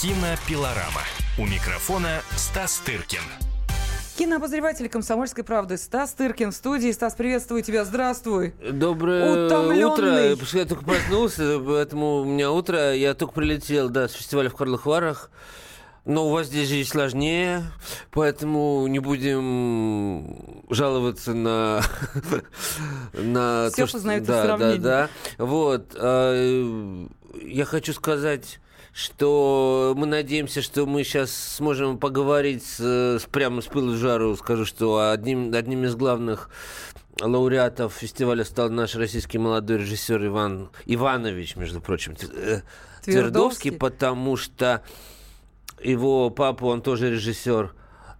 Кинопилорама. У микрофона Стас Тыркин. Кинообозреватель «Комсомольской правды» Стас Тыркин в студии. Стас, приветствую тебя, здравствуй. Доброе Утомленный. утро. Потому что я только проснулся, поэтому у меня утро. Я только прилетел, да, с фестиваля в Карлых Варах. Но у вас здесь жизнь сложнее, поэтому не будем жаловаться на... на Всё то, что- в да, да, да. Вот. а, Я хочу сказать что мы надеемся, что мы сейчас сможем поговорить с, с- прямо с пылу жару. Скажу, что одним, одним из главных лауреатов фестиваля стал наш российский молодой режиссер Иван Иванович, между прочим, э, Твердовский. Твердовский, потому что его папу, он тоже режиссер,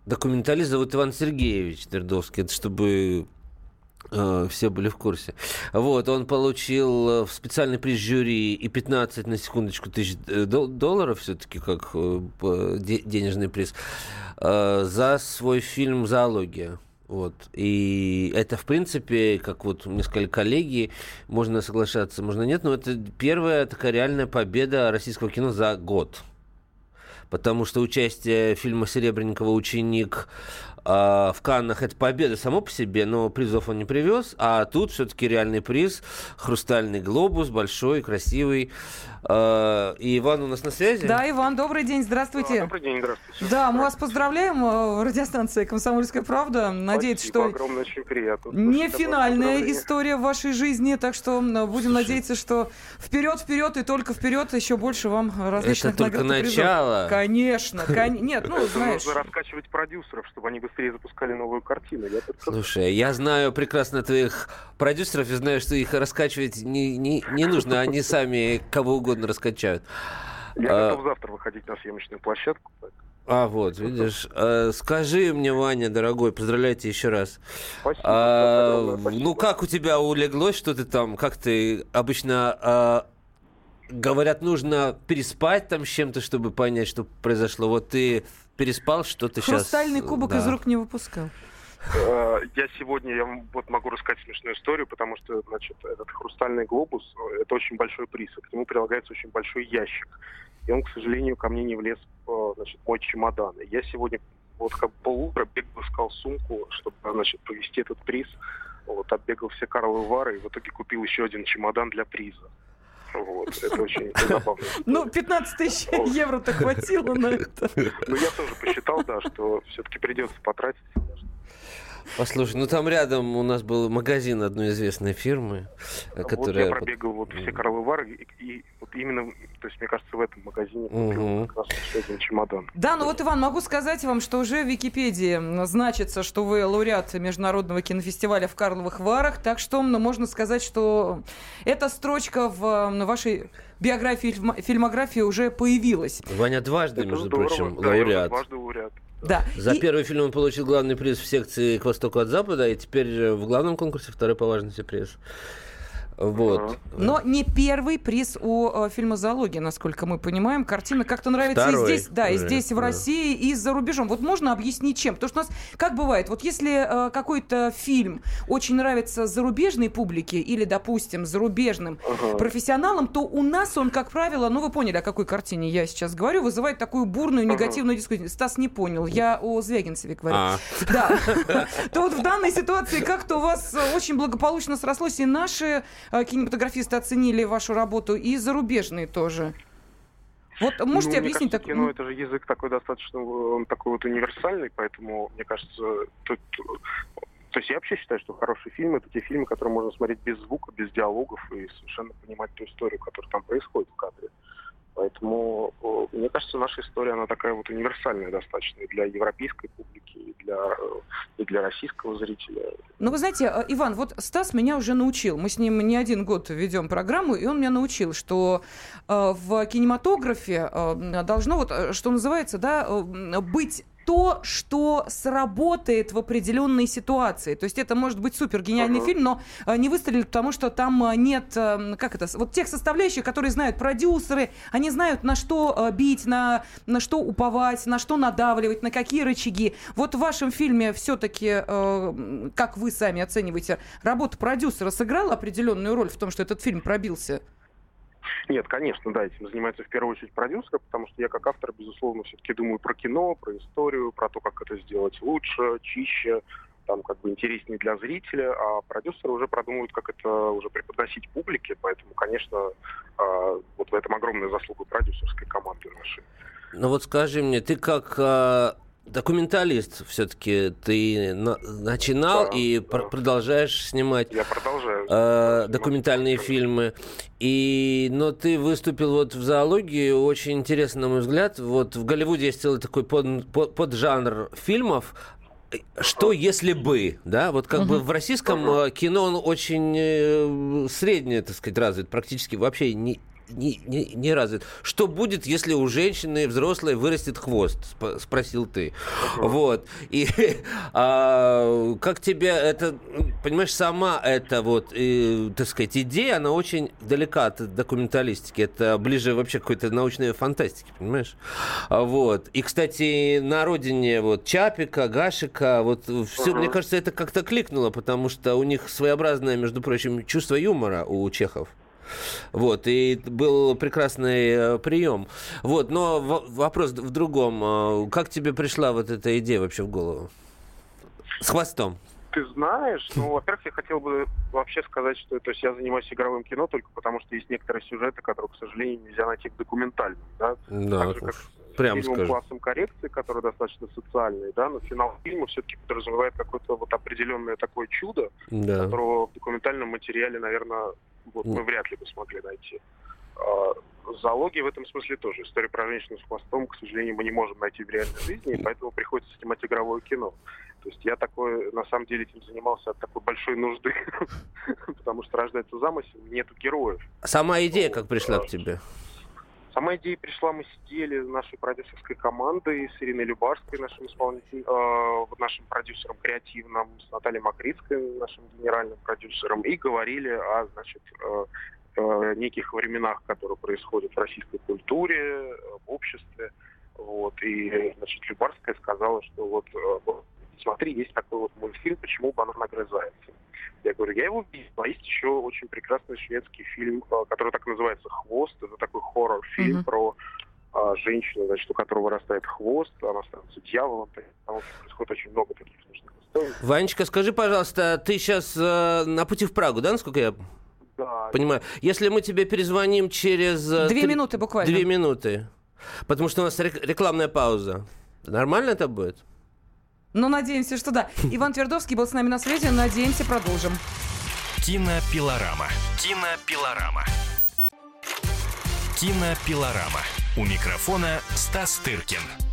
документалист, зовут Иван Сергеевич Твердовский, это чтобы все были в курсе. Вот, он получил э, специальный приз жюри и 15, на секундочку, тысяч э, дол- долларов все-таки, как э, денежный приз, э, за свой фильм «Зоология». Вот. И это, в принципе, как вот мне сказали коллеги, можно соглашаться, можно нет, но это первая такая реальная победа российского кино за год потому что участие фильма Серебренникова «Ученик» в Каннах это победа само по себе, но призов он не привез, а тут все-таки реальный приз, хрустальный глобус, большой, красивый. А, И Иван у нас на связи? Да, Иван, добрый день, здравствуйте. Добрый день, здравствуйте. Да, мы вас поздравляем, э, радиостанция «Комсомольская правда». Надеюсь, Спасибо что огромное, очень приятно. не финальная история в вашей жизни, так что будем надеяться, что вперед, вперед и только вперед еще больше вам различных Это только наград и призов. начало. Конечно, кон- нет, ну знаешь. Нужно раскачивать продюсеров, чтобы они быстрее запускали новую картину. Я только- Слушай, я знаю прекрасно твоих продюсеров и знаю, что их раскачивать не, не, не нужно, они сами кого угодно раскачают. Я А- готов завтра выходить на съемочную площадку. А, вот, видишь. Э, скажи мне, Ваня, дорогой, поздравляйте еще раз. Спасибо. А, спасибо. ну, как у тебя улеглось, что ты там, как ты обычно а, говорят, нужно переспать там с чем-то, чтобы понять, что произошло. Вот ты переспал, что ты сейчас... Хрустальный кубок из рук не выпускал. Э, Я сегодня я вам вот могу рассказать смешную историю, потому что, значит, этот хрустальный глобус э, это очень большой приз, и к нему прилагается очень большой ящик. И он, к сожалению, ко мне не влез, э, значит, мой чемодан. И я сегодня вот как полутра бегал, искал сумку, чтобы, значит, повезти этот приз. Вот, оббегал все Карловы Вары и в итоге купил еще один чемодан для приза. Вот, это очень забавно. Ну, 15 тысяч евро-то хватило на это. Ну, я тоже посчитал, да, что все-таки придется потратить. Послушай, ну там рядом у нас был магазин одной известной фирмы, э, Вот которая... я пробегал вот все Карловы Вары, и, и вот именно, то есть, мне кажется, в этом магазине купил Мгм. как раз еще один чемодан. Да, ну вот, Иван, могу сказать вам, что уже в Википедии значится, что вы лауреат Международного кинофестиваля в Карловых Варах, так что ну, можно сказать, что эта строчка в вашей биографии, фильмографии уже появилась. Ваня дважды, Это между здорово. прочим, Да, лауреат. дважды лауреат. Да. За И- первый фильм он получил главный приз в секции «К востоку от запада», и теперь в главном конкурсе второй по важности приз. Вот. Но не первый приз у э, фильма «Зоология», насколько мы понимаем. Картина как-то нравится Второй и здесь, да, и уже, здесь, в. России, и за рубежом. Вот можно объяснить, чем? Потому что у нас, как бывает, вот если э, какой-то фильм очень нравится зарубежной публике или, допустим, зарубежным Ага. профессионалам, то у нас он, как правило, ну вы поняли, о какой картине я сейчас говорю, вызывает такую бурную Ага. негативную дискуссию. Стас не понял, я о Звягинцеве говорю. А, Да. То вот в данной ситуации как-то у вас э, очень благополучно срослось, и наши э, кинематографисты оценили вашу работу, и зарубежные тоже. Вот можете Ну, объяснить так? кино это же язык такой достаточно, он такой вот универсальный, поэтому, мне кажется, тут... То есть я вообще считаю, что хорошие фильмы это те фильмы, которые можно смотреть без звука, без диалогов и совершенно понимать ту историю, которая там происходит в кадре. Поэтому, э, мне кажется, наша история, она такая вот универсальная достаточно и для европейской публики, и для, э, и для российского зрителя. Ну, вы знаете, э, Иван, вот Стас меня уже научил. Мы с ним не один год ведем программу, и он меня научил, что в кинематографе должно, вот, что называется, да, быть то, что сработает в определенной ситуации. То есть это может быть супер гениальный Ага. фильм, но э, не выстрелит, потому что там э, нет, э, как это, вот тех составляющих, которые знают продюсеры, они знают, на что бить, на, на что уповать, на что надавливать, на какие рычаги. Вот в вашем фильме все-таки, как вы сами оцениваете, работа продюсера сыграла определенную роль в том, что этот фильм пробился? Нет, конечно, да, этим занимается в первую очередь продюсер, потому что я как автор, безусловно, все-таки думаю про кино, про историю, про то, как это сделать лучше, чище, там как бы интереснее для зрителя, а продюсеры уже продумывают, как это уже преподносить публике, поэтому, конечно, а, вот в этом огромная заслуга продюсерской команды нашей. Ну вот скажи мне, ты как а, документалист все-таки ты на, начинал да, и да. Пр продолжаешь снимать Я продолжаю, э, документальные снимать. фильмы. И, но ты выступил вот в зоологии, очень интересно, на мой взгляд. Вот в Голливуде есть целый такой под, под, поджанр фильмов что если бы, да, вот как угу. бы в российском угу. кино он очень э, средне, так сказать, развит, практически вообще не, не, не, не развит. Что будет, если у женщины взрослой вырастет хвост? Спросил ты. Вот. И а, как тебе это, понимаешь, сама эта вот, и, так сказать, идея, она очень далека от документалистики. Это ближе вообще к какой-то научной фантастике, понимаешь? Вот. И, кстати, на родине вот Чапика, Гашика, вот все, мне кажется, это как-то кликнуло, потому что у них своеобразное, между прочим, чувство юмора у чехов. Вот, и был прекрасный э, прием. Вот, но вопрос в другом. Э, как тебе пришла вот эта идея вообще в голову? С хвостом. Ты знаешь, ну, во-первых, я хотел бы вообще сказать, что то есть я занимаюсь игровым кино только потому, что есть некоторые сюжеты, которые, к сожалению, нельзя найти в документальном. Да, да так же, как прям фильмом скажу. классом коррекции, который достаточно социальный, да, но финал фильма все-таки подразумевает какое-то вот определенное такое чудо, да. которого в документальном материале, наверное, вот мы вряд ли бы смогли найти. А, зоология в этом смысле тоже. История про женщину с хвостом, к сожалению, мы не можем найти в реальной жизни, и поэтому приходится снимать игровое кино. То есть я такой, на самом деле, этим занимался от такой большой нужды, потому что рождается замысел, нету героев. Сама идея как пришла к тебе? Сама идея пришла, мы сидели нашей продюсерской командой с Ириной Любарской, нашим исполнителем, э, нашим продюсером креативным, с Натальей Макритской, нашим генеральным продюсером, и говорили о, значит, э, э, неких временах, которые происходят в российской культуре, в обществе. Вот. И, значит, Любарская сказала, что вот э, смотри, есть такой вот мультфильм, почему банан нагрызается. Я говорю, я его видел. А есть еще очень прекрасный шведский фильм, а, который так называется «Хвост». Это такой хоррор-фильм mm-hmm. про а, женщину, значит, у которой вырастает хвост, она становится дьяволом. Там происходит очень много таких смешных историй. Ванечка, скажи, пожалуйста, ты сейчас э, на пути в Прагу, да, насколько я да. Понимаю. Если мы тебе перезвоним через... Э, Две три... минуты буквально. Две минуты. Потому что у нас рекламная пауза. Нормально это будет? Ну, надеемся, что да. Иван Твердовский был с нами на связи. Надеемся, продолжим. Кинопилорама. Кинопилорама. Кинопилорама. У микрофона Стас Тыркин.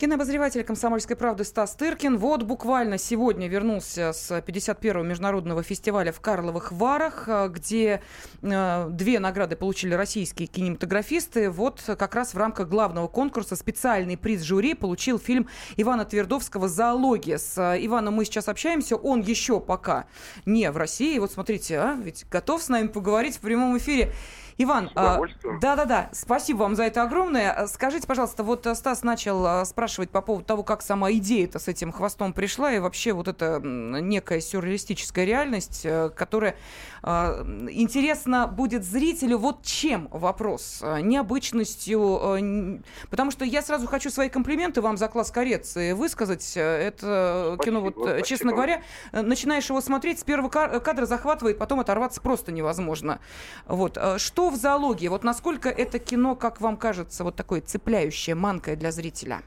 Кинообозреватель «Комсомольской правды» Стас Тыркин вот буквально сегодня вернулся с 51-го международного фестиваля в Карловых Варах, э, где э, две награды получили российские кинематографисты. Вот как раз в рамках главного конкурса специальный приз жюри получил фильм Ивана Твердовского «Зоология». С э, Иваном мы сейчас общаемся, он еще пока не в России. Вот смотрите, а, ведь готов с нами поговорить в прямом эфире. Иван, а, да-да-да, спасибо вам за это огромное. Скажите, пожалуйста, вот э, Стас начал а, спрашивать по поводу того, как сама идея-то с этим хвостом пришла, и вообще вот эта некая сюрреалистическая реальность, э, которая интересна будет зрителю. Вот чем вопрос? Необычностью? Потому что я сразу хочу свои комплименты вам за класс коррекции высказать. Это спасибо, кино, вот, спасибо. честно говоря, начинаешь его смотреть, с первого кадра захватывает, потом оторваться просто невозможно. Вот. Что в зоологии? Вот насколько это кино, как вам кажется, вот такое цепляющее, манкое для зрителя?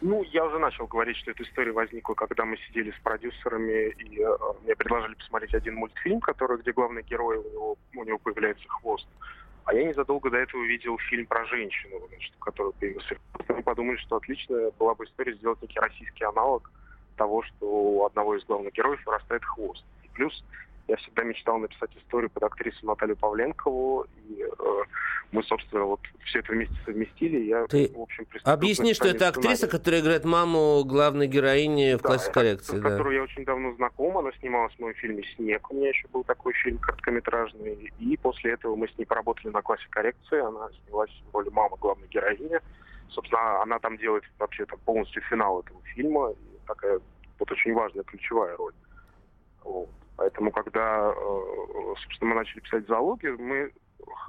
Ну, я уже начал говорить, что эта история возникла, когда мы сидели с продюсерами, и э, мне предложили посмотреть один мультфильм, который, где главный герой, у него, у него появляется хвост. А я незадолго до этого увидел фильм про женщину, значит, который появился. Мы подумали, что отличная была бы история сделать некий российский аналог того, что у одного из главных героев вырастает хвост. И плюс я всегда мечтал написать историю под актрису Наталью Павленкову, и э, мы, собственно, вот все это вместе совместили. Я, Ты в общем, объясни, что это актриса, которая играет маму главной героини в да, классе коррекции. С да. которой я очень давно знаком. Она снималась в моем фильме «Снег». У меня еще был такой фильм короткометражный. И после этого мы с ней поработали на классе коррекции. Она снялась в роли мамы главной героини. Собственно, она там делает вообще там полностью финал этого фильма. И такая вот очень важная ключевая роль. Вот. Поэтому, когда, э, собственно, мы начали писать зоологию, мы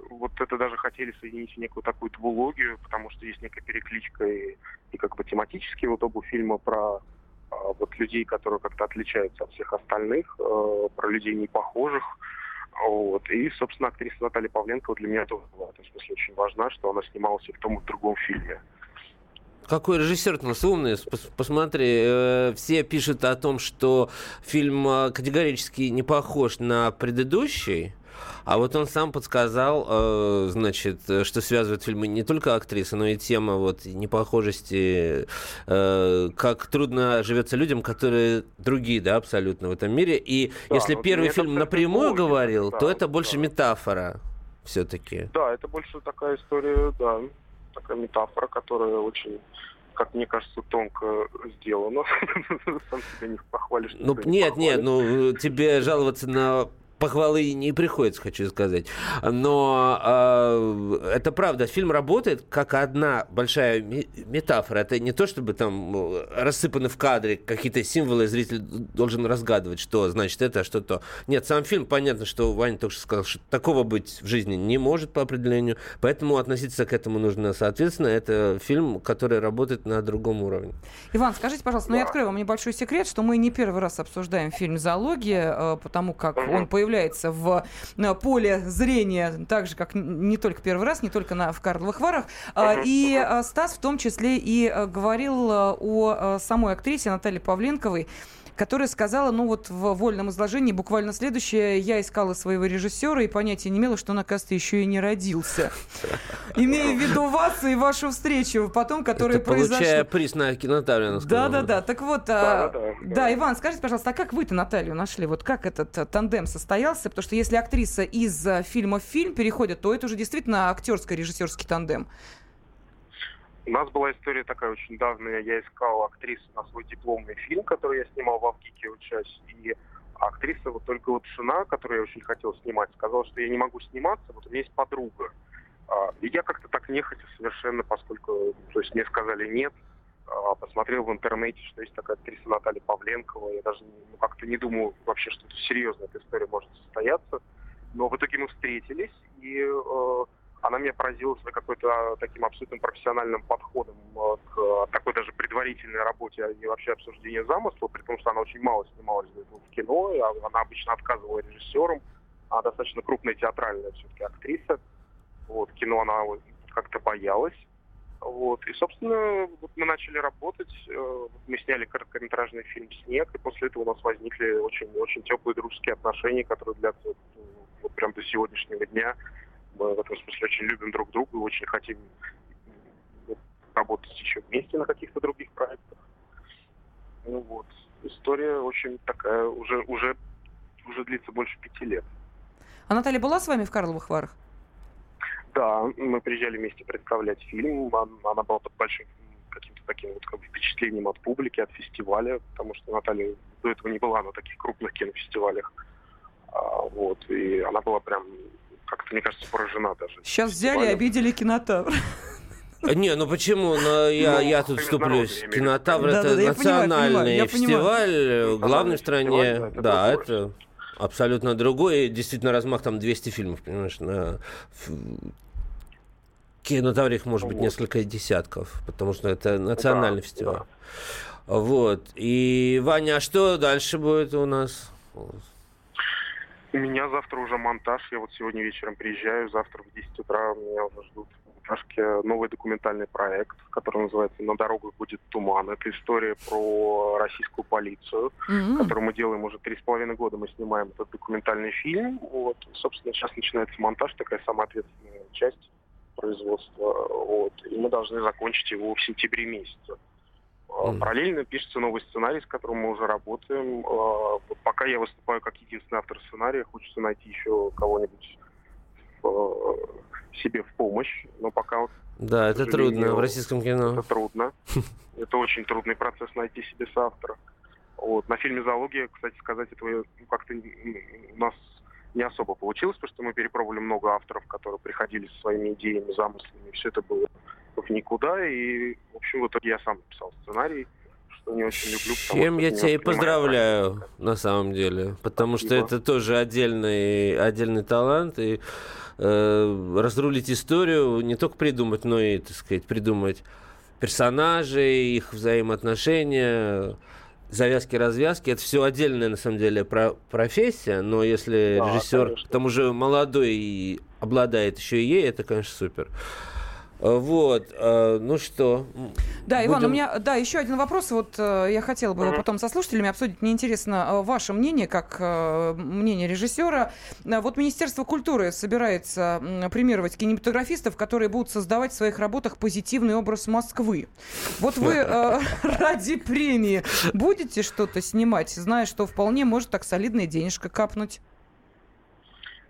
вот это даже хотели соединить в некую такую двулогию, потому что есть некая перекличка и, и как бы тематически вот оба фильма про а, вот людей, которые как-то отличаются от всех остальных, э, про людей не похожих. Вот. И, собственно, актриса Наталья Павленко для меня тоже в этом смысле очень важна, что она снималась и в том, и в другом фильме. Какой режиссер у нас умный. Посмотри, э, все пишут о том, что фильм э, категорически не похож на предыдущий. А вот он сам подсказал, э, значит, что связывает фильмы не только актрисы, но и тема вот непохожести, как трудно живется людям, которые другие, да, абсолютно в этом мире. И да, если вот первый фильм напрямую говорил, то это больше да. метафора все-таки. Да, это больше такая история, да, такая метафора, которая очень как мне кажется, тонко сделано. Сам себя не похвалишь. Ну, нет, нет, ну, тебе жаловаться на похвалы не приходится, хочу сказать. Но э, это правда, фильм работает как одна большая метафора. Это не то, чтобы там э, рассыпаны в кадре какие-то символы, зритель должен разгадывать, что значит это, а что то. Нет, сам фильм, понятно, что Ваня только что сказал, что такого быть в жизни не может по определению, поэтому относиться к этому нужно соответственно. Это фильм, который работает на другом уровне. Иван, скажите, пожалуйста, ну я открою вам небольшой секрет, что мы не первый раз обсуждаем фильм «Зоология», э, потому как он появляется появляется в э, поле зрения, так же, как не только первый раз, не только на, в Карловых Варах. А, и э, Стас в том числе и э, говорил о самой актрисе Наталье Павленковой, которая сказала, ну вот в вольном изложении буквально следующее. Я искала своего режиссера и понятия не имела, что он, оказывается, еще и не родился. Имея в виду вас и вашу встречу потом, которая Это произошла. Получая приз на кинотавринах. Да-да-да. Так вот, да, а, да, да. да, Иван, скажите, пожалуйста, а как вы-то Наталью нашли? Вот как этот а, тандем состоялся? Потому что если актриса из а, фильма в фильм переходит, то это уже действительно актерско-режиссерский тандем. У нас была история такая очень давняя. Я искал актрису на свой дипломный фильм, который я снимал в Авгике, учась. И актриса вот только Лапшина, которую я очень хотел снимать, сказала, что я не могу сниматься, вот у меня есть подруга. А, и я как-то так нехотя совершенно, поскольку, то есть мне сказали нет, а, посмотрел в интернете, что есть такая актриса Наталья Павленкова. Я даже ну, как-то не думал вообще, что это серьезно, эта история может состояться. Но в итоге мы встретились, и э, она меня поразила своей какой-то а, таким абсолютно профессиональным подходом а, к а, такой даже предварительной работе и вообще обсуждению замысла, при том, что она очень мало снималась в кино, и она обычно отказывала режиссерам, она достаточно крупная театральная все-таки актриса. Вот, кино она как-то боялась. Вот. И, собственно, вот мы начали работать, э, мы сняли короткометражный фильм «Снег», и после этого у нас возникли очень-очень теплые дружеские отношения, которые длятся вот прям до сегодняшнего дня. Мы в этом смысле очень любим друг друга и очень хотим работать еще вместе на каких-то других проектах. Ну вот. История очень такая, уже, уже, уже длится больше пяти лет. А Наталья была с вами в Карловых Варах? Да, мы приезжали вместе представлять фильм. Она была под большим каким-то таким вот как бы впечатлением от публики, от фестиваля, потому что Наталья до этого не была на таких крупных кинофестивалях. А, вот, и она была прям как-то, мне кажется, поражена даже. Сейчас взяли и обидели кинотавр. Не, ну почему? Но я, ну, я тут вступлюсь. Кинотавр да, это да, национальный понимаю, фестиваль, понимаю. главный в стране. Фестиваль, да, это, это абсолютно другой. действительно, размах там 200 фильмов, понимаешь, на кинотавре их может быть вот. несколько десятков, потому что это национальный да, фестиваль. Да. Вот. И, Ваня, а что дальше будет у нас? У меня завтра уже монтаж. Я вот сегодня вечером приезжаю. Завтра в 10 утра меня уже ждут монтажке новый документальный проект, который называется «На дорогах будет туман». Это история про российскую полицию, mm-hmm. которую мы делаем уже три с половиной года. Мы снимаем этот документальный фильм. Вот. Собственно, сейчас начинается монтаж, такая самая ответственная часть производства. Вот. И мы должны закончить его в сентябре месяце. Mm. Параллельно пишется новый сценарий, с которым мы уже работаем. А, пока я выступаю как единственный автор сценария, хочется найти еще кого-нибудь а, себе в помощь, но пока... Да, это трудно в российском кино. Это трудно. Это очень трудный процесс найти себе соавтора. Вот. На фильме «Зоология», кстати сказать, этого ну, как-то у нас не особо получилось, потому что мы перепробовали много авторов, которые приходили со своими идеями, замыслами, все это было в никуда, и, в общем, в итоге я сам писал сценарий, что не очень люблю. Чем я тебя и поздравляю, на самом деле, потому Спасибо. что это тоже отдельный, отдельный талант, и э, разрулить историю, не только придумать, но и, так сказать, придумать персонажей, их взаимоотношения, завязки-развязки. Это все отдельная, на самом деле, про профессия, но если да, режиссер, конечно. к тому же молодой и обладает еще и ей, это, конечно, супер. Э, вот, э, ну что? Да, будем... Иван, у меня, да, еще один вопрос. Вот э, я хотела бы его потом со слушателями обсудить. Мне интересно ваше мнение, как мнение режиссера. Вот Министерство культуры собирается премировать кинематографистов, которые будут создавать в своих работах позитивный образ Москвы. Вот вы ради премии будете что-то снимать, зная, что вполне может так солидная денежка капнуть?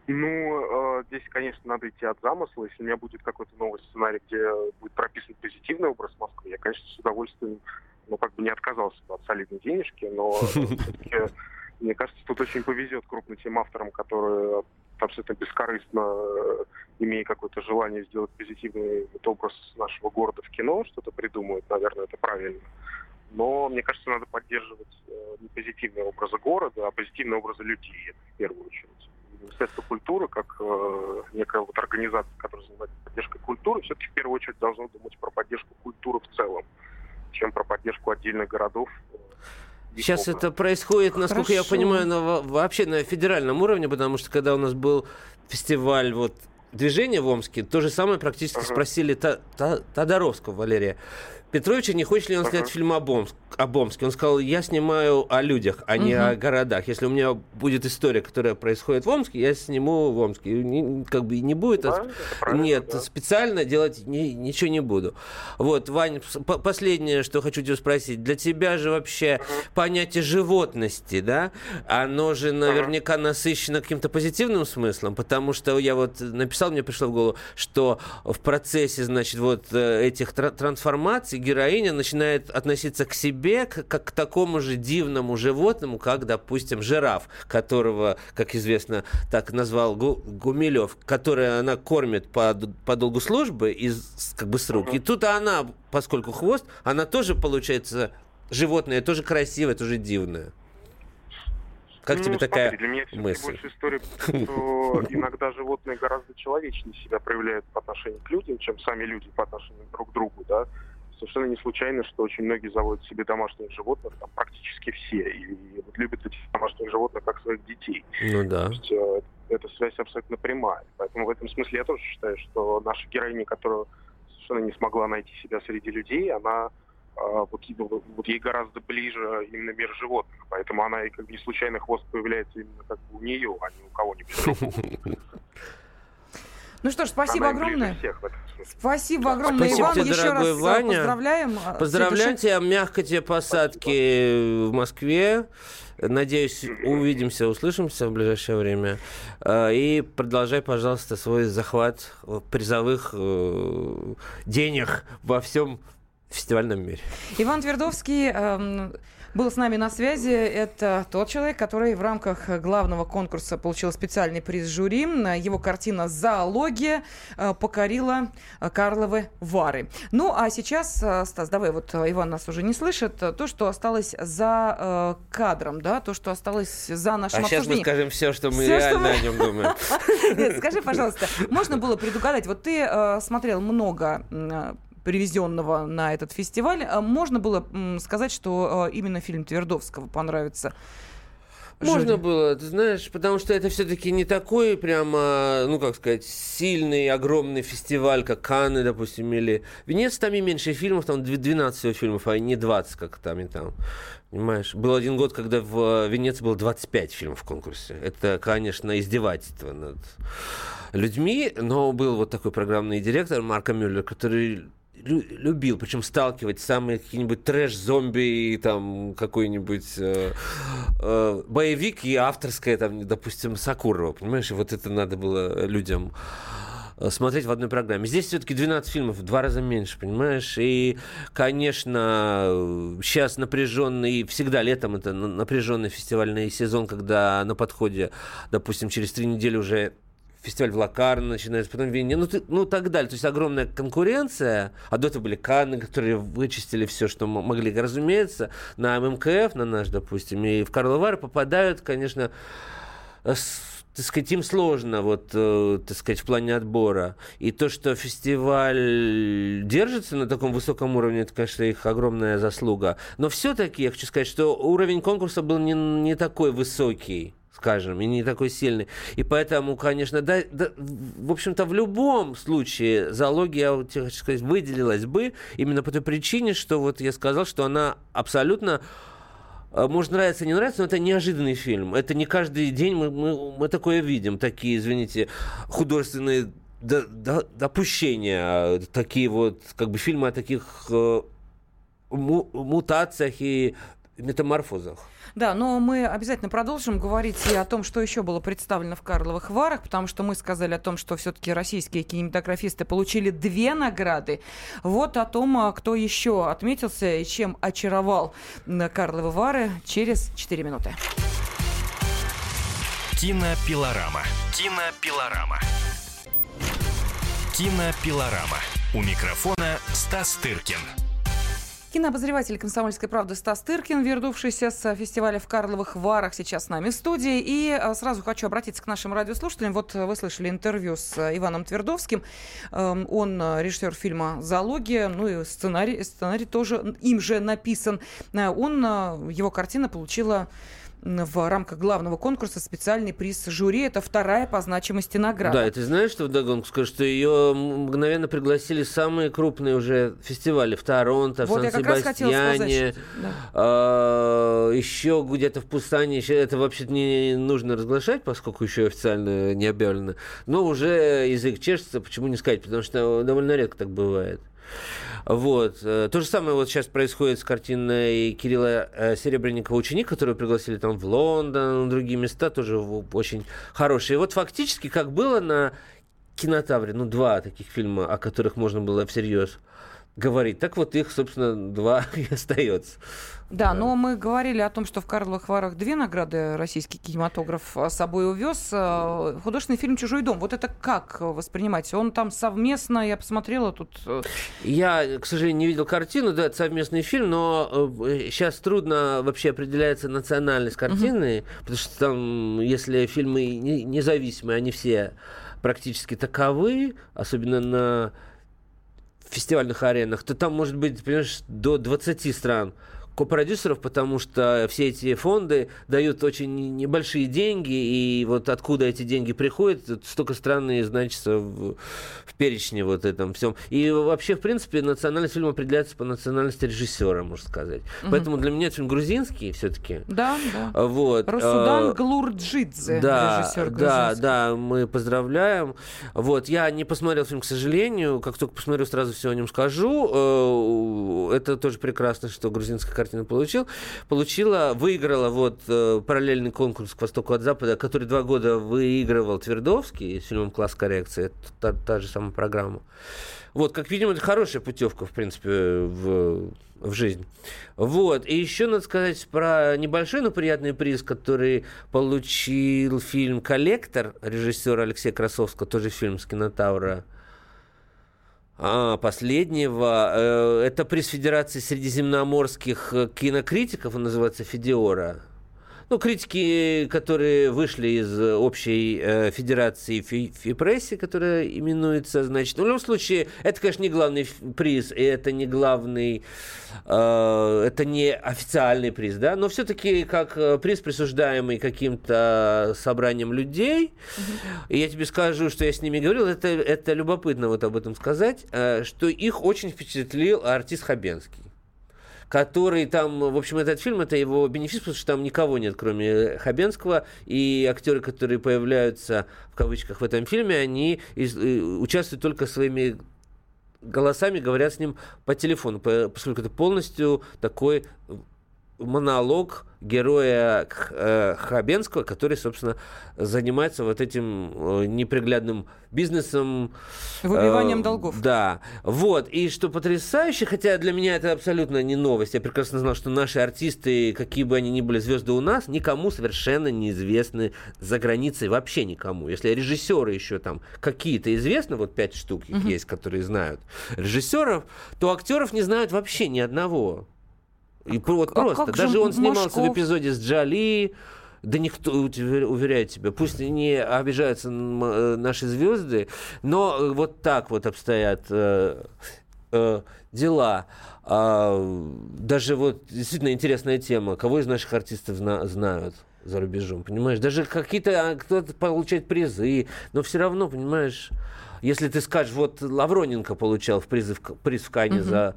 Ну, э, здесь, конечно, надо идти от замысла. Если у меня будет какой-то новый сценарий, где будет прописан позитивный образ Москвы, я, конечно, с удовольствием, ну, как бы не отказался бы от солидной денежки, но мне кажется, тут очень повезет крупным тем авторам, которые абсолютно бескорыстно, э, имея какое-то желание сделать позитивный вот образ нашего города в кино, что-то придумают, наверное, это правильно. Но мне кажется, надо поддерживать э, не позитивные образы города, а позитивные образы людей, это в первую очередь. Министерство культуры, как э, некая вот организация, которая занимается поддержкой культуры, все-таки в первую очередь должно думать про поддержку культуры в целом, чем про поддержку отдельных городов. Сейчас это происходит, насколько Хорошо. я понимаю, на, вообще на федеральном уровне, потому что когда у нас был фестиваль вот движение в Омске, то же самое практически uh-huh. спросили Тодоровского Валерия. Петровича, не хочет ли он снять uh-huh. фильм об, Омск, об Омске. Он сказал, я снимаю о людях, а uh-huh. не о городах. Если у меня будет история, которая происходит в Омске, я сниму в Омске. Не, как бы не будет. Да, а... Нет, да. специально делать не, ничего не буду. Вот, Вань, последнее, что хочу тебя спросить. Для тебя же вообще uh-huh. понятие животности, да, оно же наверняка uh-huh. насыщено каким-то позитивным смыслом, потому что я вот написал, мне пришло в голову, что в процессе, значит, вот э, этих трансформаций героиня начинает относиться к себе как, как к такому же дивному животному, как, допустим, жираф, которого, как известно, так назвал Гу, Гумилев, которое она кормит по, по долгу службы из, как бы с рук. И тут она, поскольку хвост, она тоже, получается, животное, тоже красивое, тоже дивное. Как ну, тебе смотри, такая для меня мысль? больше история, что иногда животные гораздо человечнее себя проявляют по отношению к людям, чем сами люди по отношению друг к другу, да совершенно не случайно, что очень многие заводят себе домашних животных, там практически все, и, и вот любят этих домашних животных как своих детей. Ну да. То есть, э, эта связь абсолютно прямая. Поэтому в этом смысле я тоже считаю, что наша героиня, которая совершенно не смогла найти себя среди людей, она э, вот, вот ей гораздо ближе именно мир животных. Поэтому она и как бы не случайно хвост появляется именно как бы у нее, а не у кого-нибудь. Ну что ж, спасибо Она огромное. Спасибо огромное, спасибо Иван. Тебе, Еще раз э, Ваня. поздравляем. Поздравляем тебя, мягко тебе посадки в Москве. Надеюсь, увидимся, услышимся в ближайшее время. Э, и продолжай, пожалуйста, свой захват призовых э, денег во всем фестивальном мире. Иван Твердовский эм, был с нами на связи. Это тот человек, который в рамках главного конкурса получил специальный приз жюри. Его картина «Зоология» э, покорила э, Карловы Вары. Ну, а сейчас, э, Стас, давай, вот Иван нас уже не слышит, то, что осталось за кадром, да, то, что осталось за нашим а обсуждением. сейчас мы скажем все, что мы все, реально что мы... о нем думаем. Нет, скажи, пожалуйста, можно было предугадать, вот ты смотрел много привезенного на этот фестиваль. А можно было сказать, что а, именно фильм Твердовского понравится? Можно жюри. было, ты знаешь, потому что это все-таки не такой прямо, ну как сказать, сильный, огромный фестиваль, как Канны, допустим, или Венеция, там и меньше фильмов, там 12 всего фильмов, а не 20, как там и там. Понимаешь? Был один год, когда в Венеции было 25 фильмов в конкурсе. Это, конечно, издевательство над людьми, но был вот такой программный директор Марко Мюллер, который любил, причем сталкивать самые какие-нибудь трэш-зомби, там какой-нибудь э, э, боевик и авторское, там, допустим, Сакурова, понимаешь, и вот это надо было людям э, смотреть в одной программе. Здесь все-таки 12 фильмов, в два раза меньше, понимаешь? И, конечно, сейчас напряженный, всегда летом это напряженный фестивальный сезон, когда на подходе, допустим, через три недели уже фестиваль в Лакарно начинается, потом Вене, ну, ты, ну так далее. То есть огромная конкуренция. А до этого были Канны, которые вычистили все, что могли. Разумеется, на ММКФ, на наш, допустим, и в Карловар попадают, конечно, так сказать, им сложно, вот, э, так сказать, в плане отбора. И то, что фестиваль держится на таком высоком уровне, это, конечно, их огромная заслуга. Но все-таки я хочу сказать, что уровень конкурса был не, не такой высокий скажем, и не такой сильный. И поэтому, конечно, да, да, в общем-то, в любом случае зоология, хочу сказать, выделилась бы именно по той причине, что вот я сказал, что она абсолютно а, может нравиться, не нравится, но это неожиданный фильм. Это не каждый день мы, мы, мы такое видим, такие, извините, художественные допущения, такие вот, как бы фильмы о таких э, мутациях и метаморфозах. Да, но мы обязательно продолжим говорить и о том, что еще было представлено в Карловых Варах, потому что мы сказали о том, что все-таки российские кинематографисты получили две награды. Вот о том, а, кто еще отметился и чем очаровал Карловы Вары через 4 минуты. Кинопилорама. Кинопилорама. Кинопилорама. У микрофона Стас Тыркин. Кинообозреватель «Комсомольской правды» Стас Тыркин, вернувшийся с фестиваля в Карловых Варах, сейчас с нами в студии. И а, сразу хочу обратиться к нашим радиослушателям. Вот вы слышали интервью с Иваном Твердовским. Эм, он режиссер фильма «Зоология», ну и сценарий, сценарий тоже им же написан. Э, он, э, его картина получила в рамках главного конкурса специальный приз жюри. Это вторая по значимости награда. Да, и ты знаешь, что вдогонку скажу, что ее мгновенно пригласили самые крупные уже фестивали в Торонто, вот в Сан-Себастьяне, да. а, еще где-то в Пусане. Еще это вообще не нужно разглашать, поскольку еще официально не объявлено. Но уже язык чешется, почему не сказать, потому что довольно редко так бывает. Вот. Э, то же самое вот сейчас происходит с картиной Кирилла э, Серебренникова «Ученик», которую пригласили там в Лондон, другие места, тоже очень хорошие. И вот фактически, как было на кинотавре, ну, два таких фильма, о которых можно было всерьез говорить. Так вот их, собственно, два и остается. Да, но мы говорили о том, что в Карловых Варах две награды российский кинематограф с собой увез. Э, художественный фильм «Чужой дом». Вот это как воспринимать? Он там совместно, я посмотрела тут... Э, я, к сожалению, не видел картину, да, это совместный фильм, но сейчас э, трудно вообще определяется национальность картины, угу. потому что там, если фильмы независимые, они все практически таковы, особенно на фестивальных аренах, то там может быть, понимаешь, до 20 стран копродюсеров, потому что все эти фонды дают очень небольшие деньги, и вот откуда эти деньги приходят, столько странные значится в, в перечне вот этом всем. И вообще, в принципе, национальность фильма определяется по национальности режиссера, можно сказать. Угу. Поэтому для меня это фильм грузинский все-таки. Да, да. Вот. Русудан а, Глурджидзе, да, режиссер Да, да, мы поздравляем. Вот, я не посмотрел фильм, к сожалению, как только посмотрю, сразу все о нем скажу. Э, это тоже прекрасно, что грузинская картину получил, получила, выиграла вот э, параллельный конкурс к востоку от запада, который два года выигрывал Твердовский с фильмом «Класс коррекции», это та, та же самая программа. Вот, как видим, это хорошая путевка, в принципе, в, в жизнь. Вот. И еще надо сказать про небольшой, но приятный приз, который получил фильм «Коллектор» режиссера Алексея Красовского, тоже фильм с кинотавра а, последнего. Э, это приз Федерации средиземноморских э, кинокритиков, он называется Федиора ну, критики, которые вышли из общей э, федерации фи ФИПресси, которая именуется, значит, ну, в любом случае, это, конечно, не главный приз, и это не главный, э, это не официальный приз, да, но все-таки как э, приз, присуждаемый каким-то собранием людей, mm-hmm. и я тебе скажу, что я с ними говорил, это, это любопытно вот об этом сказать, э, что их очень впечатлил артист Хабенский который там, в общем, этот фильм, это его бенефис, потому что там никого нет, кроме Хабенского, и актеры, которые появляются, в кавычках, в этом фильме, они э, участвуют только своими голосами, говорят с ним по телефону, поскольку это полностью такой монолог героя э, Хабенского, который, собственно, занимается вот этим э, неприглядным бизнесом. Выбиванием э, долгов. Да. Вот. И что потрясающе, хотя для меня это абсолютно не новость. Я прекрасно знал, что наши артисты, какие бы они ни были звезды у нас, никому совершенно неизвестны за границей вообще никому. Если режиссеры еще там какие-то известны, вот пять штук uh-huh. есть, которые знают режиссеров, то актеров не знают вообще ни одного. И вот а просто. Даже он снимался Машков? в эпизоде с Джоли, Да никто, уверяет тебя, пусть не обижаются э, наши звезды, но вот так вот обстоят э, э, дела. А, даже вот действительно интересная тема. Кого из наших артистов зна- знают? за рубежом, понимаешь? Даже какие-то а, кто-то получает призы, но все равно, понимаешь, если ты скажешь, вот Лавроненко получал в призы, приз в Кане угу. за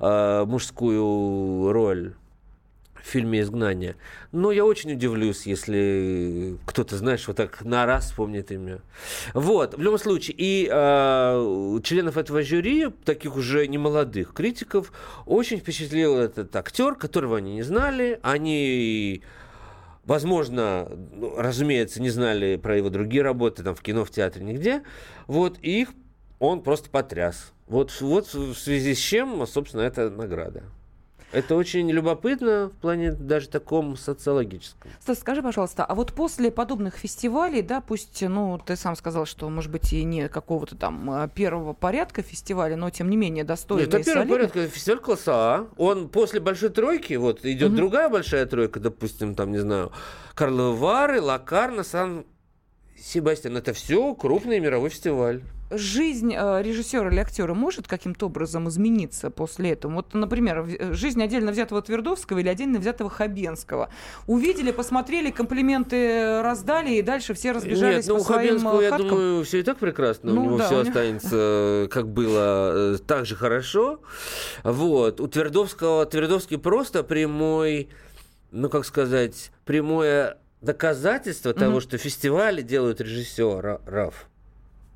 э, мужскую роль в фильме «Изгнание». Но я очень удивлюсь, если кто-то, знаешь, вот так на раз вспомнит имя. Вот, в любом случае, и э, членов этого жюри, таких уже немолодых критиков, очень впечатлил этот актер, которого они не знали. Они возможно, ну, разумеется, не знали про его другие работы, там, в кино, в театре, нигде. Вот, и их он просто потряс. Вот, вот в связи с чем, собственно, эта награда. Это очень любопытно в плане даже таком социологическом. Стас, скажи, пожалуйста, а вот после подобных фестивалей, да, пусть, ну, ты сам сказал, что, может быть, и не какого-то там а, первого порядка фестиваля, но, тем не менее, достойный Это первый порядка фестиваль класса А. Он после большой тройки, вот, идет угу. другая большая тройка, допустим, там, не знаю, Карловы Вары, Лакарна, Сан... Себастьян, это все крупный мировой фестиваль жизнь э, режиссера или актера может каким-то образом измениться после этого? Вот, например, э, жизнь отдельно взятого Твердовского или отдельно взятого Хабенского. Увидели, посмотрели, комплименты раздали, и дальше все разбежались Нет, ну, по своим Хабенского, хаткам. я думаю, все и так прекрасно. Ну, у него да, все у останется, как было, так же хорошо. Вот. У Твердовского, Твердовский просто прямой, ну, как сказать, прямое доказательство mm-hmm. того, что фестивали делают режиссеров.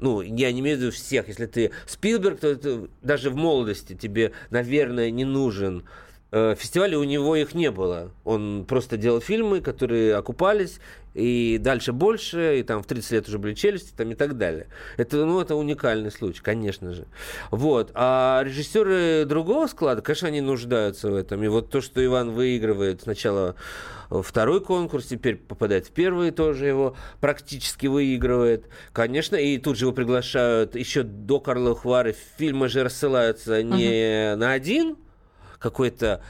Ну, я не имею в виду всех. Если ты Спилберг, то это, даже в молодости тебе, наверное, не нужен фестивалей у него их не было. Он просто делал фильмы, которые окупались, и дальше больше, и там в 30 лет уже были челюсти, там и так далее. Это, ну, это уникальный случай, конечно же. Вот. А режиссеры другого склада, конечно, они нуждаются в этом. И вот то, что Иван выигрывает сначала второй конкурс, теперь попадает в первый, тоже его практически выигрывает. Конечно, и тут же его приглашают еще до Карла Хвары. Фильмы же рассылаются не uh-huh. на один какой-то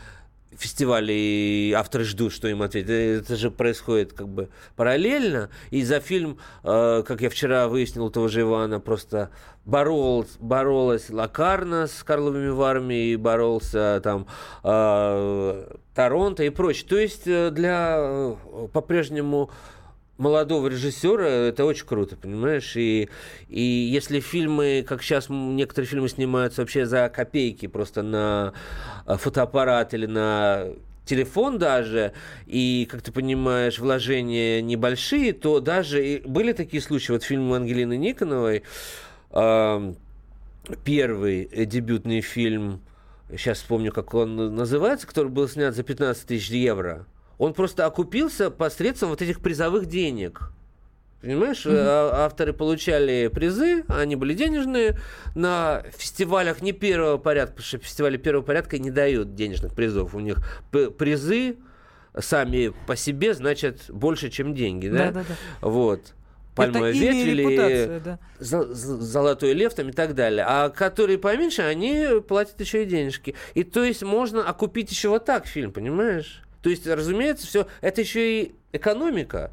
фестивале и авторы ждут, что им ответят. Это же происходит как бы параллельно. И за фильм, э, как я вчера выяснил у того же Ивана, просто боролась, боролась Лакарна с Карловыми Варами и боролся там э, Торонто и прочее. То есть э, для э, по-прежнему молодого режиссера, это очень круто, понимаешь? И, и если фильмы, как сейчас некоторые фильмы снимаются вообще за копейки, просто на э, фотоаппарат или на телефон даже, и, как ты понимаешь, вложения небольшие, то даже и были такие случаи, вот фильм Ангелины Никоновой, э, первый дебютный фильм, сейчас вспомню, как он называется, который был снят за 15 тысяч евро – он просто окупился посредством вот этих призовых денег. Понимаешь, mm-hmm. авторы получали призы, они были денежные. На фестивалях не первого порядка, потому что фестивали первого порядка не дают денежных призов. У них призы сами по себе значат больше, чем деньги, да? Да, да, да. Вот. Пальмовая ветвь или да. золотой лев там и так далее. А которые поменьше, они платят еще и денежки. И то есть можно окупить еще вот так фильм, понимаешь? То есть, разумеется, все это еще и экономика.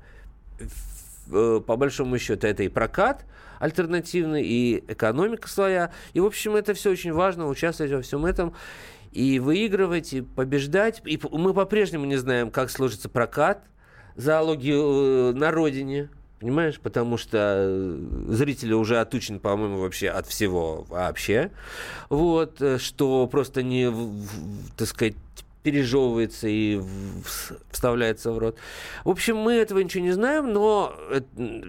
Э, по большому счету, это и прокат альтернативный, и экономика своя. И, в общем, это все очень важно, участвовать во всем этом и выигрывать, и побеждать. И мы по-прежнему не знаем, как сложится прокат зоологию э, на родине. Понимаешь? Потому что э, зрители уже отучены, по-моему, вообще от всего вообще. Вот, что просто не, так сказать, пережевывается и вставляется в рот. В общем, мы этого ничего не знаем, но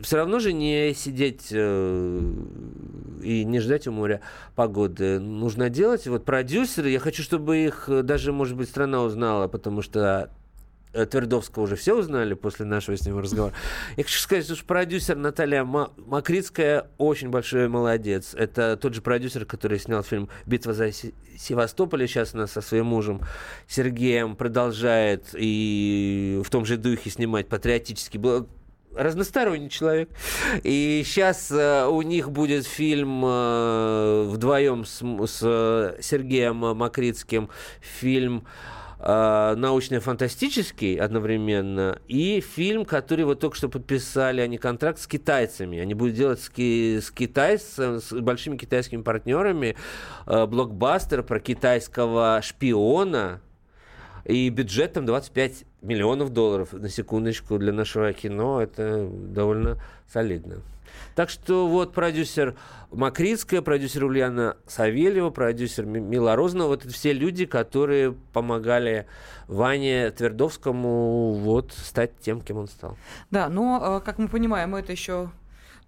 все равно же не сидеть э, и не ждать у моря погоды. Нужно делать. Вот продюсеры, я хочу, чтобы их даже, может быть, страна узнала, потому что Э, Твердовского уже все узнали после нашего с ним разговора. Я хочу сказать, что продюсер Наталья Макритская очень большой молодец. Это тот же продюсер, который снял фильм «Битва за Севастополь». Сейчас она со своим мужем Сергеем продолжает и в том же духе снимать патриотический разносторонний человек. И сейчас э, у них будет фильм э, вдвоем с, с Сергеем Макритским, фильм э, научно-фантастический одновременно и фильм, который вот только что подписали они контракт с китайцами. Они будут делать с, ки- с китайцами, с большими китайскими партнерами э, блокбастер про китайского шпиона, и бюджетом 25 миллионов долларов, на секундочку, для нашего кино это довольно солидно. Так что вот продюсер Макритская, продюсер Ульяна Савельева, продюсер Мила Розанова, вот это все люди, которые помогали Ване Твердовскому вот стать тем, кем он стал. Да, но, э, как мы понимаем, это еще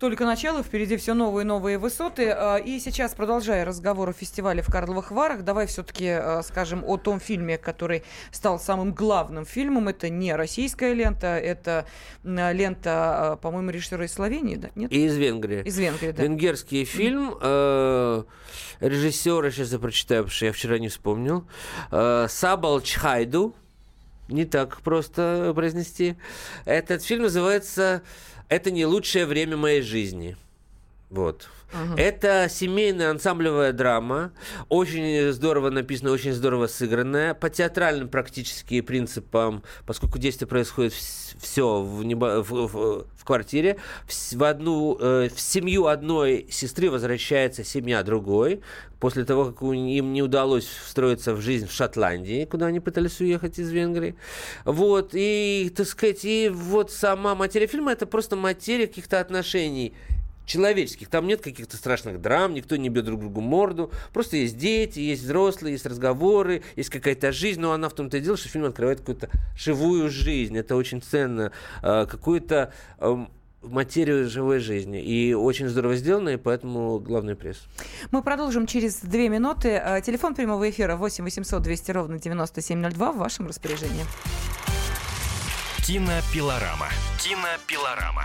только начало, впереди все новые и новые высоты. А, и сейчас, продолжая разговор о фестивале в Карловых Варах, давай все-таки а, скажем о том фильме, который стал самым главным фильмом. Это не российская лента, это лента, а, по-моему, режиссера из Словении, да? Нет? И из Венгрии. Из Венгрии, да. Венгерский фильм. Э, режиссера, сейчас я прочитаю, потому что я вчера не вспомнил. Э, Сабал Чхайду. Не так просто произнести. Этот фильм называется это не лучшее время моей жизни. Вот. Угу. Это семейная ансамблевая драма, очень здорово написана, очень здорово сыгранная, по театральным практически принципам, поскольку действие происходит все в, небо, в, в, в квартире, в, в, одну, э, в семью одной сестры возвращается семья другой, после того, как им не удалось встроиться в жизнь в Шотландии, куда они пытались уехать из Венгрии. Вот, и, так сказать, и вот сама материя фильма, это просто материя каких-то отношений человеческих. Там нет каких-то страшных драм, никто не бьет друг другу морду. Просто есть дети, есть взрослые, есть разговоры, есть какая-то жизнь. Но она в том-то и дело, что фильм открывает какую-то живую жизнь. Это очень ценно. А, какую-то эм, материю живой жизни. И очень здорово сделано, и поэтому главный приз. Мы продолжим через две минуты. А, телефон прямого эфира 8 800 200 ровно 9702 в вашем распоряжении. Кинопилорама. Кинопилорама.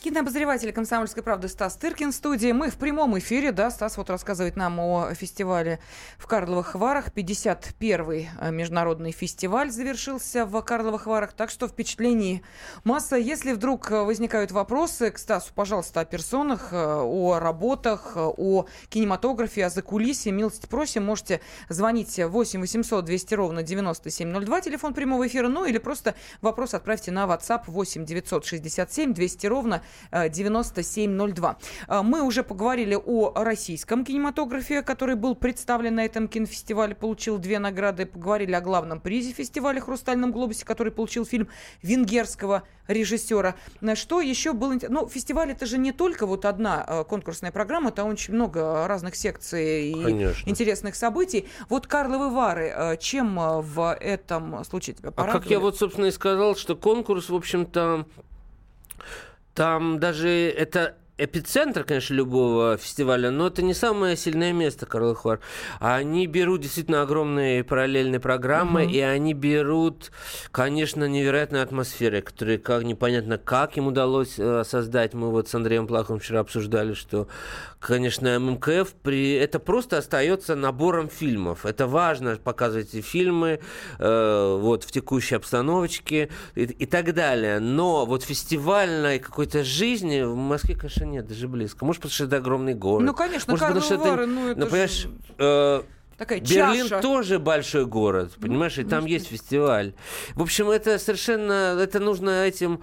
Кинообозреватель «Комсомольской правды» Стас Тыркин в студии. Мы в прямом эфире, да, Стас вот рассказывает нам о фестивале в Карловых Варах. 51-й э, международный фестиваль завершился в Карловых Варах, так что впечатлений масса. Если вдруг возникают вопросы к Стасу, пожалуйста, о персонах, э, о работах, о кинематографе, о закулисье, милости просим, можете звонить 8 800 200 ровно 9702, телефон прямого эфира, ну или просто вопрос отправьте на WhatsApp 8 967 200 ровно 9702. Э, мы уже поговорили о российском кинематографе, который был представлен на этом кинофестивале, получил две награды. Поговорили о главном призе фестиваля «Хрустальном глобусе», который получил фильм венгерского режиссера. Что еще было? Ну, фестиваль это же не только вот одна э, конкурсная программа, там очень много разных секций и Конечно. интересных событий. Вот Карловы Вары, чем в этом случае тебя порадовали? А как я вот, собственно, и сказал, что конкурс, в общем-то, там даже это эпицентр, конечно, любого фестиваля, но это не самое сильное место Карловых Вар. Они берут действительно огромные параллельные программы, угу. и они берут, конечно, невероятные атмосферы, которые как непонятно, как им удалось э, создать. Мы вот с Андреем Плаховым вчера обсуждали, что, конечно, ММКФ при... это просто остается набором фильмов. Это важно показывать эти фильмы э, вот в текущей обстановочке и, и так далее. Но вот фестивальной какой-то жизни в Москве, конечно, нет, даже близко. Может, потому что это огромный город. Ну, конечно, Может, потому что это, ну, это ну, понимаешь, э, Такая Берлин чаша. тоже большой город, понимаешь, ну, и там есть фестиваль. В общем, это совершенно, это нужно этим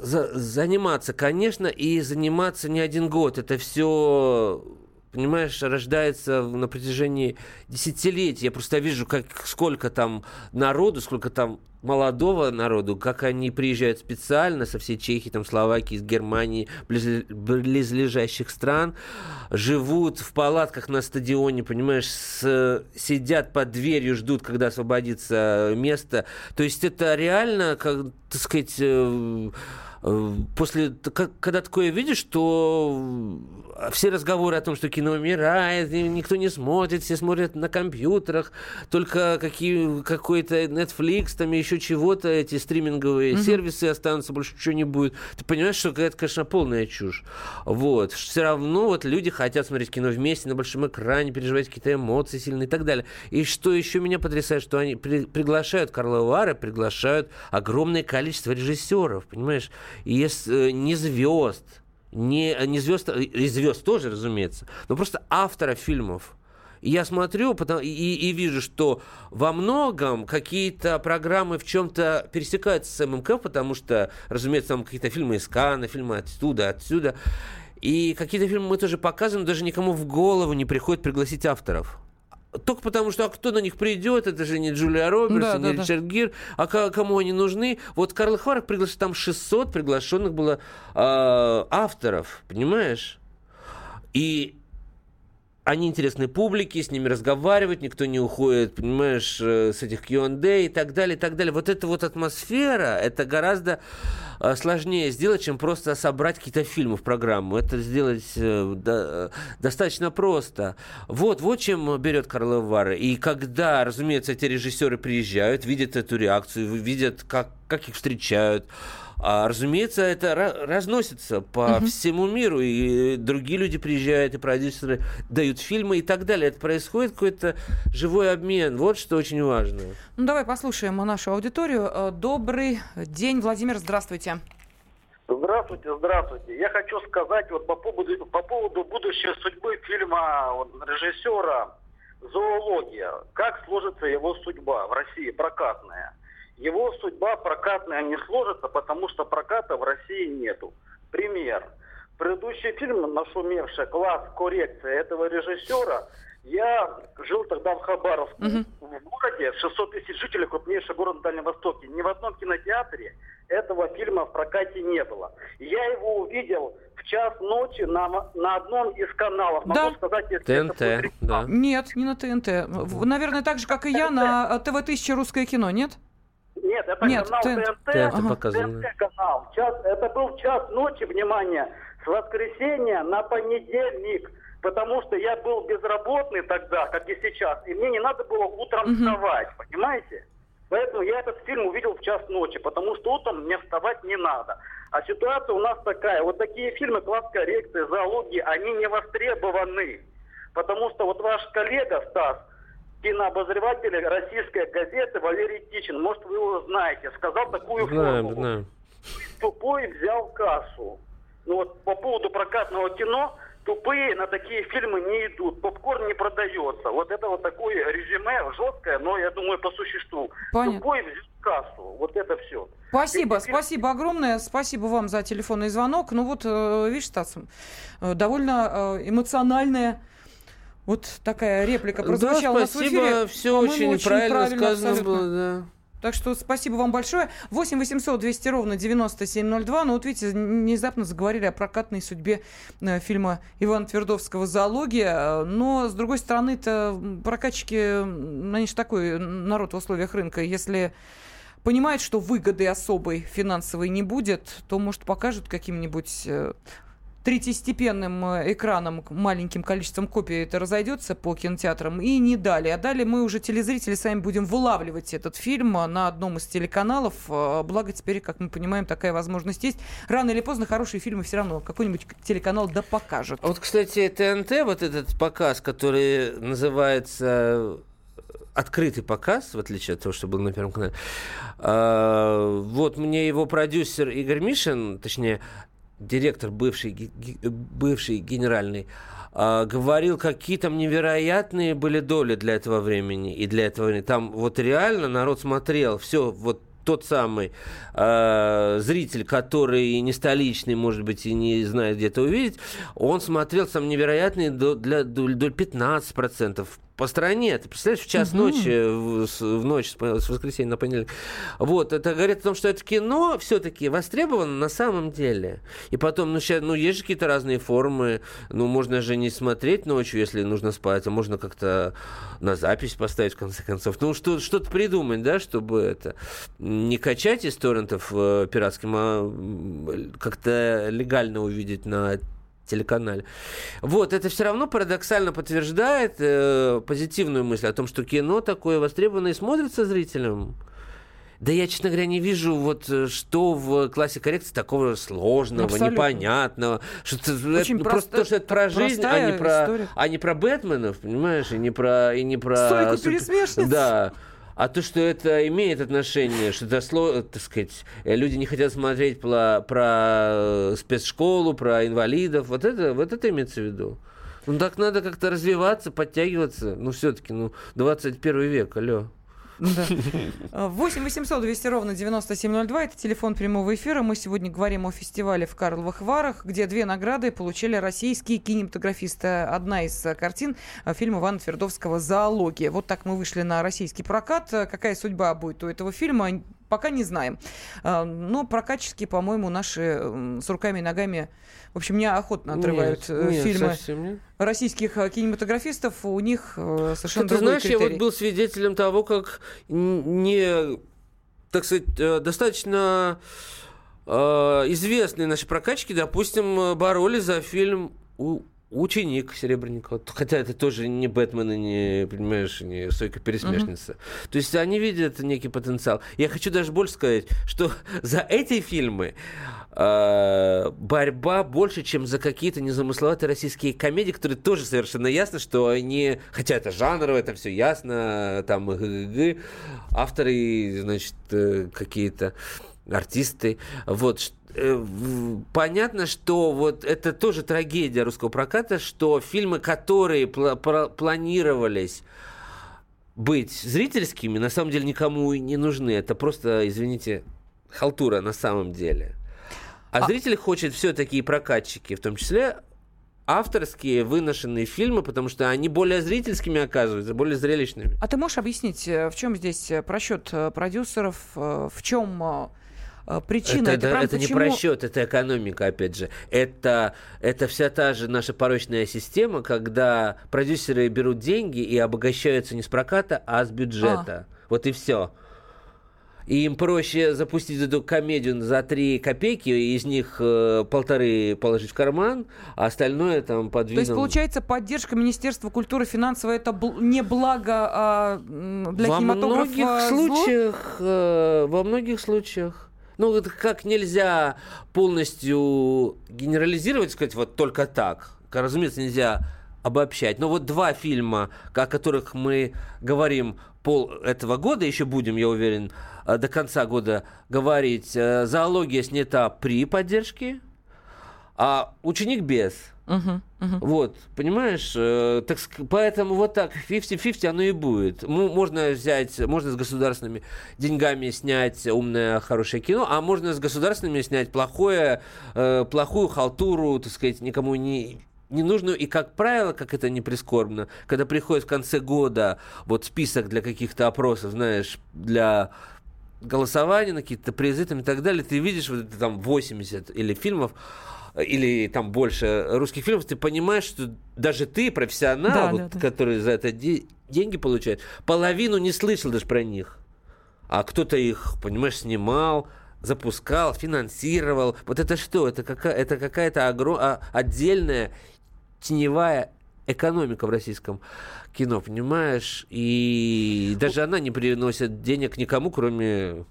за, заниматься, конечно, и заниматься не один год. Это все понимаешь, рождается на протяжении десятилетий. Я просто вижу, как, сколько там народу, сколько там молодого народу, как они приезжают специально со всей Чехии, там, Словакии, из Германии, близ, близлежащих стран, живут в палатках на стадионе, понимаешь, с, сидят под дверью, ждут, когда освободится место. То есть это реально, как, так сказать, э, после, когда такое видишь, то все разговоры о том, что кино умирает, никто не смотрит, все смотрят на компьютерах, только какие, какой-то Netflix, там еще чего-то, эти стриминговые mm-hmm. сервисы останутся, больше ничего не будет. Ты понимаешь, что это, конечно, полная чушь. Вот. Все равно вот люди хотят смотреть кино вместе на большом экране, переживать какие-то эмоции сильные и так далее. И что еще меня потрясает, что они при, приглашают Карла Вара, приглашают огромное количество режиссеров, понимаешь? И э, не звезд, Не, не звезд, и звезд тоже, разумеется, но просто автора фильмов. И я смотрю потом, и, и вижу, что во многом какие-то программы в чем-то пересекаются с ММК, потому что, разумеется, там какие-то фильмы из Канна, фильмы отсюда, отсюда. И какие-то фильмы мы тоже показываем, даже никому в голову не приходит пригласить авторов. Только потому, что а кто на них придет, это же не Джулия Робертс, да, не да, Ричард да. Гир, а кому они нужны? Вот Карл Хварк пригласил, там 600 приглашенных было э, авторов, понимаешь? И они интересны публике, с ними разговаривать, никто не уходит, понимаешь, э, с этих Q&A и так далее, и так далее. Вот эта вот атмосфера, это гораздо э, сложнее сделать, чем просто собрать какие-то фильмы в программу. Это сделать э, до, достаточно просто. Вот, вот чем берет Карл Вара. И когда, разумеется, эти режиссеры приезжают, видят эту реакцию, видят, как, как их встречают, а, разумеется, это разносится по угу. всему миру, и другие люди приезжают, и продюсеры дают фильмы и так далее. Это происходит какой-то живой обмен. Вот что очень важно. Ну, давай послушаем нашу аудиторию. Э, добрый день, Владимир, здравствуйте. Здравствуйте, здравствуйте. Я хочу сказать вот по поводу, по поводу будущей судьбы фильма вот, режиссера «Зоология». Как сложится его судьба в России, прокатная? Его судьба прокатная не сложится, потому что проката в России нету. Пример. Предыдущий фильм «Нашумевший класс коррекции» этого режиссера я жил тогда в Хабаровске, uh-huh. в городе 600 тысяч жителей, крупнейший город на Дальнем Востоке. Ни в одном кинотеатре этого фильма в прокате не было. Я его увидел в час ночи на, на одном из каналов. Да. Могу сказать, если ТНТ, это да. Нет, не на ТНТ. Наверное, так же, как и я, на ТВ-1000 «Русское кино», нет? Нет, это Нет, канал ТНТ. ТНТ, ТНТ показано. ТНТ канал. Час, это был час ночи, внимание, с воскресенья на понедельник. Потому что я был безработный тогда, как и сейчас, и мне не надо было утром угу. вставать, понимаете? Поэтому я этот фильм увидел в час ночи, потому что утром мне вставать не надо. А ситуация у нас такая. Вот такие фильмы, класс коррекции, зоологии, они не востребованы. Потому что вот ваш коллега Стас, кинообозреватель российской газеты Валерий Тичин, может вы его знаете, сказал такую знаем, формулу. Знаем. Тупой взял кассу. Ну вот по поводу прокатного кино, тупые на такие фильмы не идут, попкорн не продается. Вот это вот такое резюме жесткое, но я думаю по существу. Понятно. Тупой взял кассу. Вот это все. Спасибо, Эти спасибо огромное. Спасибо вам за телефонный звонок. Ну вот, э, видишь, Стас, э, довольно э, эмоциональная вот такая реплика прозвучала да, у нас в эфире. Все очень, очень правильно, правильно сказано абсолютно. было, да. Так что спасибо вам большое. 8 800 200 ровно 9702. Ну вот видите, внезапно заговорили о прокатной судьбе э, фильма Ивана Твердовского «Зоология». Но, с другой стороны, это прокатчики, они же такой народ в условиях рынка. Если понимают, что выгоды особой финансовой не будет, то, может, покажут каким-нибудь э, третьестепенным э, экраном, маленьким количеством копий это разойдется по кинотеатрам, и не далее. А далее мы уже, телезрители, сами будем вылавливать этот фильм на одном из телеканалов. А, благо теперь, как мы понимаем, такая возможность есть. Рано или поздно хорошие фильмы все равно какой-нибудь телеканал да покажет. Вот, кстати, ТНТ, вот этот показ, который называется открытый показ, в отличие от того, что был на Первом канале. А, вот мне его продюсер Игорь Мишин, точнее, директор бывший, бывший генеральный, а, говорил, какие там невероятные были доли для этого времени и для этого времени. Там вот реально народ смотрел, все, вот тот самый э, зритель, который не столичный, может быть, и не знает где-то увидеть, он смотрел там невероятные до, для, до, до 15% по стране. Ты представляешь, в час угу. ночи, в, в ночь с, воскресенья на понедельник. Вот, это говорит о том, что это кино все-таки востребовано на самом деле. И потом, ну, сейчас, ну, есть же какие-то разные формы. Ну, можно же не смотреть ночью, если нужно спать, а можно как-то на запись поставить, в конце концов. Ну, что, что-то придумать, да, чтобы это не качать из торрентов э, пиратским, а как-то легально увидеть на телеканале. Вот, это все равно парадоксально подтверждает э, позитивную мысль о том, что кино такое востребованное и смотрится зрителям. Да я, честно говоря, не вижу, вот э, что в классе коррекции такого сложного, Абсолютно. непонятного. Что Очень это, просто то, что это про жизнь, а не про, а не про Бэтменов, понимаешь, и не про... И не про Стойку Да. А то, что это имеет отношение, что это, сло, так сказать, э, люди не хотят смотреть про, про спецшколу, про инвалидов, вот это, вот это имеется в виду. Ну так надо как-то развиваться, подтягиваться. Ну все-таки, ну 21 век, алло. Да. 8 800 200 ровно 9702. Это телефон прямого эфира. Мы сегодня говорим о фестивале в Карловых Варах, где две награды получили российские кинематографисты. Одна из картин э, фильма Ивана Твердовского «Зоология». Вот так мы вышли на российский прокат. Какая судьба будет у этого фильма, пока не знаем. Э, но прокатчики, по-моему, наши с руками и ногами в общем, меня охотно отрывают нет, нет, фильмы нет. российских э, кинематографистов. У них э, совершенно Ты знаешь, критерий. я вот был свидетелем того, как не, так сказать, э, достаточно э, известные наши прокачки, допустим, боролись за фильм ученик Серебренникова. Хотя это тоже не Бэтмен и не, понимаешь, не Сойка Пересмешница. Mm-hmm. То есть они видят некий потенциал. Я хочу даже больше сказать, что за эти фильмы э, борьба больше, чем за какие-то незамысловатые российские комедии, которые тоже совершенно ясно, что они, хотя это жанровое, это все ясно, там авторы, значит, э, какие-то артисты, вот, э, понятно, что вот это тоже трагедия русского проката, что фильмы, которые пл- планировались быть зрительскими, на самом деле никому не нужны. Это просто, извините, халтура на самом деле. А, а... зритель хочет все-таки и прокатчики, в том числе авторские выношенные фильмы, потому что они более зрительскими оказываются, более зрелищными. А ты можешь объяснить, э, в чем здесь э, просчет э, продюсеров, в чем причина? Это, это, это почему... не просчет, это экономика, опять же. Это, это вся та же наша порочная система, когда продюсеры берут деньги и обогащаются не с проката, а с бюджета. А. Вот и все и им проще запустить эту комедию за 3 копейки, из них э, полторы положить в карман, а остальное там подвинуть. То есть, получается, поддержка Министерства культуры финансовой это бл- не благо а для во кинематографа многих случаях, э, Во многих случаях. Ну, это как нельзя полностью генерализировать, сказать, вот только так. Разумеется, нельзя обобщать. Но вот два фильма, о которых мы говорим пол этого года, еще будем, я уверен, Э, до конца года говорить, э, зоология снята при поддержке, а ученик без. Вот, понимаешь? Э, так, поэтому вот так 50-50 оно и будет. Можно взять, можно с государственными деньгами снять умное, хорошее кино, а можно с государственными снять плохое, э, плохую халтуру, так сказать, никому не, ненужную. И, как правило, как это не прискорбно, когда приходит в конце года вот список для каких-то опросов, знаешь, для голосования, на какие-то призы там, и так далее, ты видишь вот это там 80 или фильмов, или там больше русских фильмов, ты понимаешь, что даже ты, профессионал, да, вот, да, да. который за это де- деньги получает, половину не слышал даже про них. А кто-то их, понимаешь, снимал, запускал, финансировал. Вот это что? Это, какая- это какая-то огром- а, отдельная теневая экономика в российском кино, понимаешь? И даже она не приносит денег никому, кроме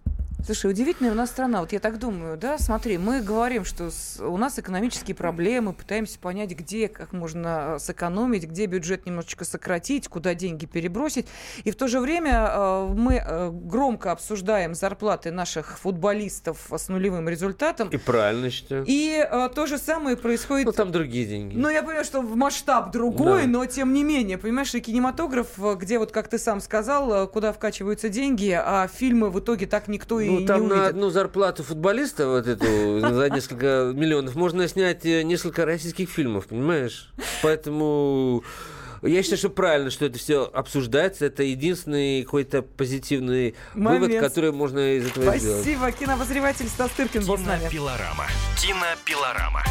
Слушай, удивительная у нас страна. Вот я так думаю, да, смотри, мы говорим, что у нас экономические проблемы, пытаемся понять, где как можно э, сэкономить, где бюджет немножечко сократить, куда деньги перебросить. И в то же время э, мы э, громко обсуждаем зарплаты наших футболистов с нулевым результатом. И правильно считаю. И то же самое происходит... Ну, там другие деньги. Ну, я понимаю, что масштаб другой, да. но тем не менее, понимаешь, и кинематограф, где вот, как ты сам сказал, куда вкачиваются деньги, а фильмы в итоге так никто и ну, там не на одну зарплату футболиста, вот эту, за несколько миллионов, можно снять э, несколько российских фильмов, понимаешь? Поэтому... Я считаю, что правильно, что это все обсуждается. Это единственный какой-то позитивный Момент. вывод, который можно из этого Спасибо. сделать. Спасибо. Кинообозреватель Стас Тыркин был с нами. Кинопилорама. Кинопилорама.